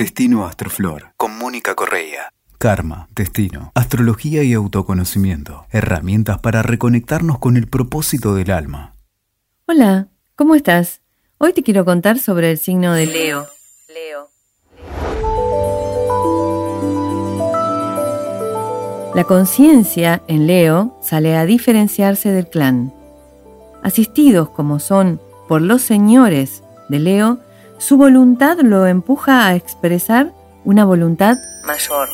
Destino Astroflor con Mónica Correa. Karma, destino, astrología y autoconocimiento. Herramientas para reconectarnos con el propósito del alma. Hola, ¿cómo estás? Hoy te quiero contar sobre el signo de Leo. Leo. La conciencia en Leo sale a diferenciarse del clan. Asistidos como son por los señores de Leo, su voluntad lo empuja a expresar una voluntad mayor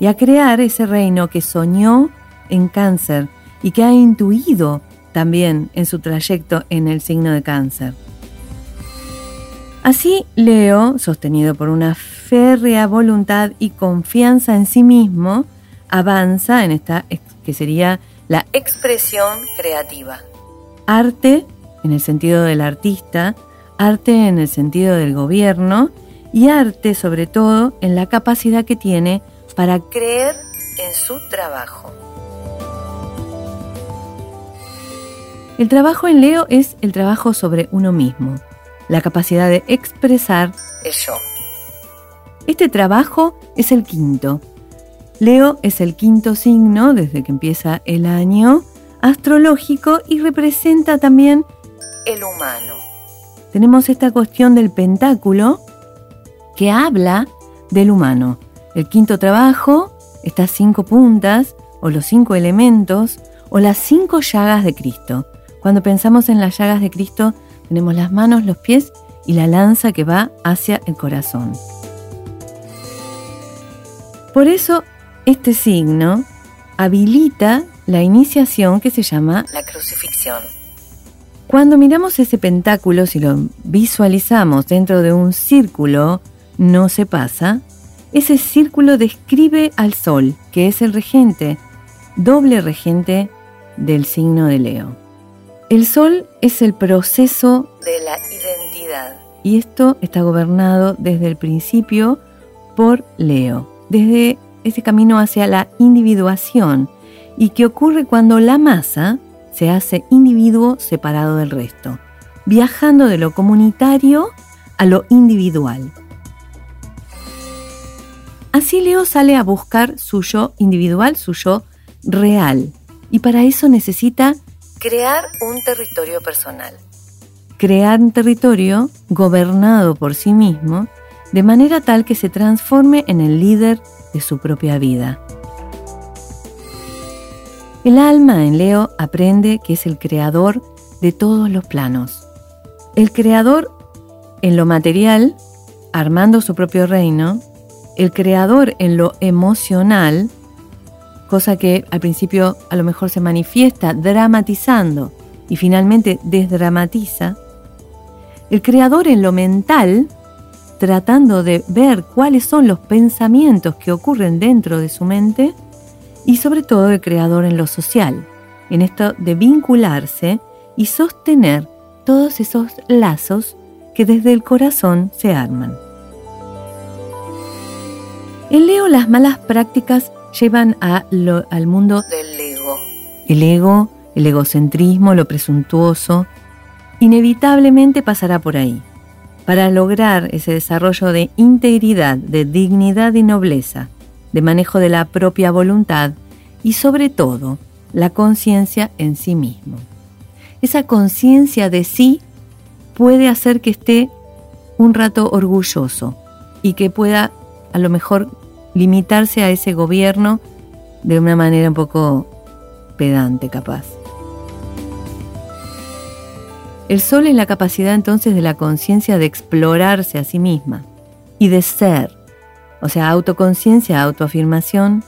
y a crear ese reino que soñó en cáncer y que ha intuido también en su trayecto en el signo de cáncer. Así, Leo, sostenido por una férrea voluntad y confianza en sí mismo, avanza en esta que sería la expresión creativa. Arte, en el sentido del artista, arte en el sentido del gobierno y arte sobre todo en la capacidad que tiene para creer en su trabajo. El trabajo en Leo es el trabajo sobre uno mismo, la capacidad de expresar el yo. Este trabajo es el quinto. Leo es el quinto signo desde que empieza el año astrológico y representa también el humano. Tenemos esta cuestión del pentáculo que habla del humano, el quinto trabajo, estas cinco puntas, o los cinco elementos, o las cinco llagas de Cristo. Cuando pensamos en las llagas de Cristo, tenemos las manos, los pies y la lanza que va hacia el corazón. Por eso, este signo habilita la iniciación que se llama la crucifixión. Cuando miramos ese pentáculo, si lo visualizamos dentro de un círculo, no se pasa, ese círculo describe al Sol, que es el regente, doble regente del signo de Leo. El Sol es el proceso de la identidad. Y esto está gobernado desde el principio por Leo, desde ese camino hacia la individuación, y que ocurre cuando la masa se hace individuo separado del resto, viajando de lo comunitario a lo individual. Así Leo sale a buscar su yo individual, su yo real, y para eso necesita crear un territorio personal. Crear un territorio gobernado por sí mismo, de manera tal que se transforme en el líder de su propia vida. El alma en Leo aprende que es el creador de todos los planos. El creador en lo material, armando su propio reino, el creador en lo emocional, cosa que al principio a lo mejor se manifiesta dramatizando y finalmente desdramatiza, el creador en lo mental, tratando de ver cuáles son los pensamientos que ocurren dentro de su mente, y sobre todo el creador en lo social, en esto de vincularse y sostener todos esos lazos que desde el corazón se arman. En Leo las malas prácticas llevan a al mundo del ego. El ego, el egocentrismo, lo presuntuoso, inevitablemente pasará por ahí. Para lograr ese desarrollo de integridad, de dignidad y nobleza, de manejo de la propia voluntad y sobre todo la conciencia en sí mismo. Esa conciencia de sí puede hacer que esté un rato orgulloso y que pueda a lo mejor limitarse a ese gobierno de una manera un poco pedante capaz. El sol es la capacidad entonces de la conciencia de explorarse a sí misma y de ser, o sea, autoconciencia, autoafirmación.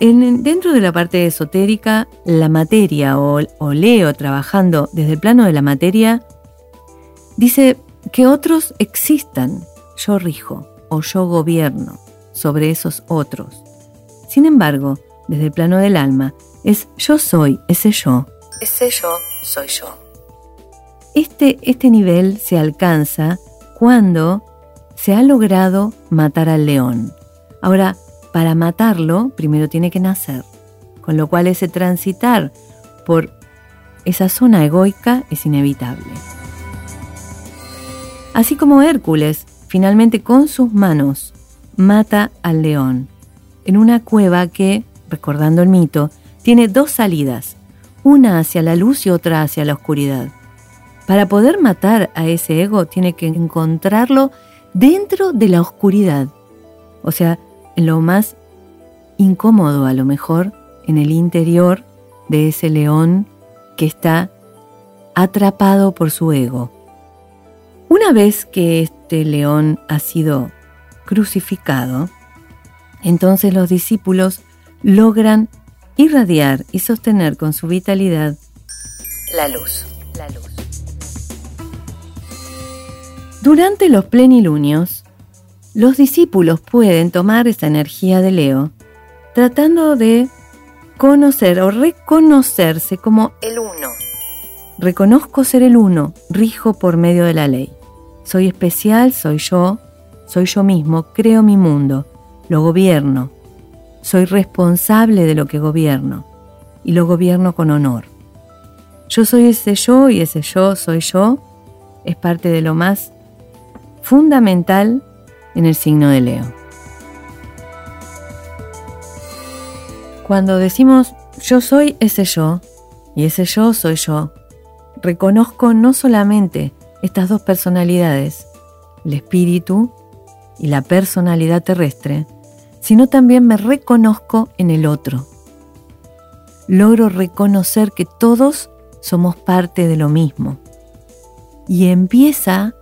En, dentro de la parte esotérica, la materia o, o Leo trabajando desde el plano de la materia, dice que otros existan, yo rijo o yo gobierno sobre esos otros. Sin embargo, desde el plano del alma, es yo soy ese yo. Ese yo soy yo. Este, este nivel se alcanza cuando se ha logrado matar al león. Ahora, para matarlo, primero tiene que nacer, con lo cual ese transitar por esa zona egoica es inevitable. Así como Hércules, finalmente con sus manos mata al león en una cueva que, recordando el mito, tiene dos salidas, una hacia la luz y otra hacia la oscuridad. Para poder matar a ese ego tiene que encontrarlo dentro de la oscuridad, o sea, en lo más incómodo a lo mejor, en el interior de ese león que está atrapado por su ego. Una vez que este león ha sido crucificado, entonces los discípulos logran irradiar y sostener con su vitalidad la luz. La luz. Durante los plenilunios, los discípulos pueden tomar esa energía de Leo tratando de conocer o reconocerse como el uno. Reconozco ser el uno, rijo por medio de la ley. Soy especial, soy yo, soy yo mismo, creo mi mundo, lo gobierno. Soy responsable de lo que gobierno y lo gobierno con honor. Yo soy ese yo y ese yo soy yo es parte de lo más fundamental en el signo de Leo. Cuando decimos yo soy ese yo y ese yo soy yo, reconozco no solamente estas dos personalidades, el espíritu y la personalidad terrestre, sino también me reconozco en el otro. Logro reconocer que todos somos parte de lo mismo. Y empieza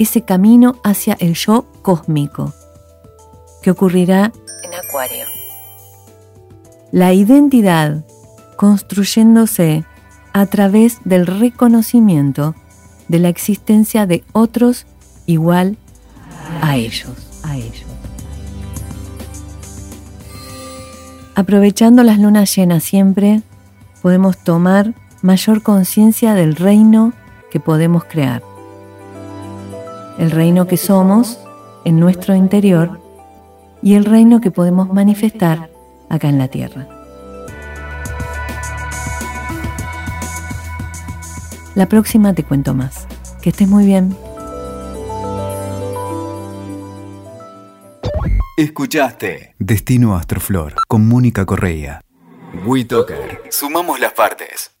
ese camino hacia el yo cósmico, que ocurrirá en Acuario. La identidad construyéndose a través del reconocimiento de la existencia de otros igual a ellos, a ellos. Aprovechando las lunas llenas siempre, podemos tomar mayor conciencia del reino que podemos crear el reino que somos en nuestro interior y el reino que podemos manifestar acá en la tierra. La próxima te cuento más. Que estés muy bien. Escuchaste Destino Astroflor con Mónica Correa. WeToker. Sumamos las partes.